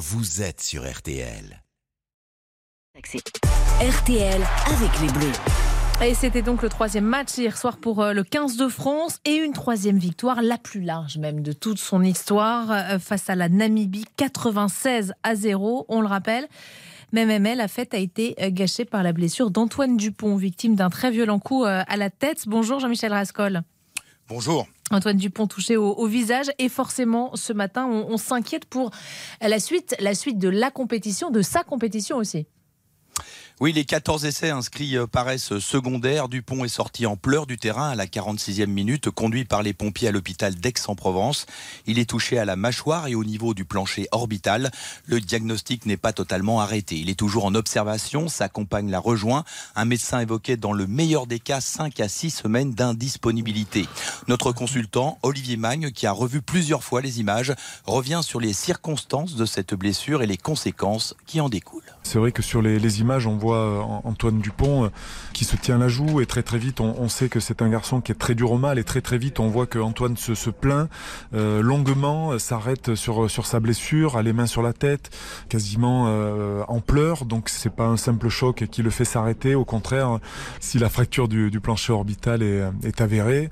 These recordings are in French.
vous êtes sur RTL. RTL avec les Bleus. Et c'était donc le troisième match hier soir pour euh, le 15 de France et une troisième victoire, la plus large même de toute son histoire, euh, face à la Namibie, 96 à 0, on le rappelle. Même la fête a été euh, gâchée par la blessure d'Antoine Dupont, victime d'un très violent coup à la tête. Bonjour Jean-Michel Rascol. Bonjour. Antoine Dupont touché au, visage et forcément ce matin on, s'inquiète pour la suite, la suite de la compétition, de sa compétition aussi. Oui, les 14 essais inscrits euh, paraissent secondaires. Dupont est sorti en pleurs du terrain à la 46e minute, conduit par les pompiers à l'hôpital d'Aix-en-Provence. Il est touché à la mâchoire et au niveau du plancher orbital. Le diagnostic n'est pas totalement arrêté. Il est toujours en observation. Sa compagne l'a rejoint. Un médecin évoquait dans le meilleur des cas 5 à 6 semaines d'indisponibilité. Notre consultant, Olivier Magne, qui a revu plusieurs fois les images, revient sur les circonstances de cette blessure et les conséquences qui en découlent. C'est vrai que sur les, images, on voit euh, Antoine Dupont euh, qui se tient la joue et très très vite, on, sait que c'est un garçon qui est très dur au mal et très très vite, on voit que Antoine se, plaint euh, longuement, s'arrête sur, sur sa blessure, a les mains sur la tête, quasiment en pleurs. Donc c'est pas un simple choc qui le fait s'arrêter. Au contraire, si la fracture du, plancher orbital est, avérée,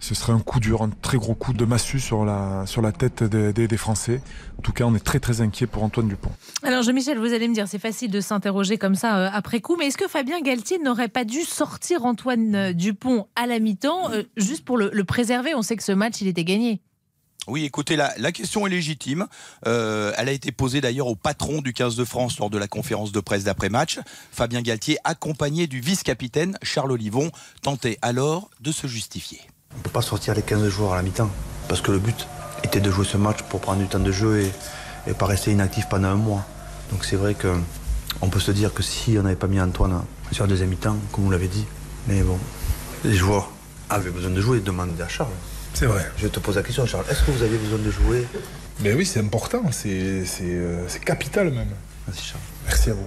ce serait un coup dur, un très gros coup de massue sur la, sur la tête des, Français. En tout cas, on est très très inquiet pour Antoine Dupont. Alors, Jean-Michel, vous allez me dire, c'est facile de s'interroger comme ça euh, après coup, mais est-ce que Fabien Galtier n'aurait pas dû sortir Antoine euh, Dupont à la mi-temps, euh, juste pour le, préserver? On sait que ce match, il était gagné. Oui, écoutez, la, la, question est légitime. elle a été posée d'ailleurs au patron du 15 de France lors de la conférence de presse d'après-match. Fabien Galtier, accompagné du vice-capitaine Charles Olivon, tentait alors de se justifier. On ne peut pas sortir les 15 joueurs à la mi-temps, parce que le but était de jouer ce match pour prendre du temps de jeu et, et pas rester inactif pendant un mois. Donc c'est vrai qu'on peut se dire que si on n'avait pas mis Antoine sur la deuxième mi-temps, comme vous l'avez dit, mais bon, les joueurs avaient besoin de jouer et demandaient à Charles. C'est vrai. Je te pose la question, Charles. Est-ce que vous avez besoin de jouer? Mais oui, c'est important, c'est euh, capital même. Merci Charles. Merci à vous.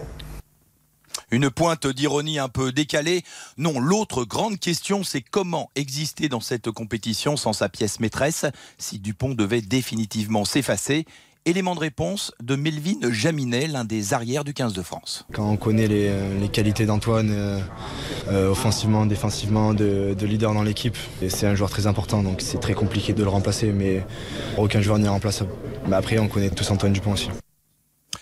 Une pointe d'ironie un peu décalée. Non, l'autre grande question, c'est comment exister dans cette compétition sans sa pièce maîtresse si Dupont devait définitivement s'effacer Élément de réponse de Melvin Jaminet, l'un des arrières du 15 de France. Quand on connaît les, euh, qualités d'Antoine, euh, euh, offensivement, défensivement, de, leader dans l'équipe, c'est un joueur très important, donc c'est très compliqué de le remplacer, mais aucun joueur n'est remplaçable. Mais après, on connaît tous Antoine Dupont aussi.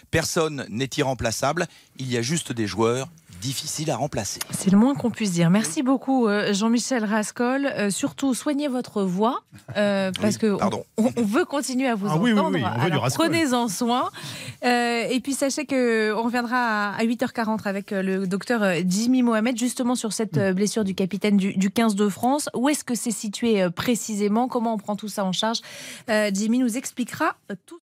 Personne n'est irremplaçable, il y a juste des joueurs difficile à remplacer. C'est le moins qu'on puisse dire. Merci beaucoup euh, Jean-Michel Rascol. Euh, surtout, soignez votre voix euh, parce que on, veut continuer à vous ah entendre. prenez-en soin. et puis sachez que on reviendra à 8h40 avec le docteur Jimmy Mohamed justement sur cette blessure du capitaine du, du 15 de France. Où est-ce que c'est situé précisément? Comment on prend tout ça en charge? Jimmy nous expliquera tout.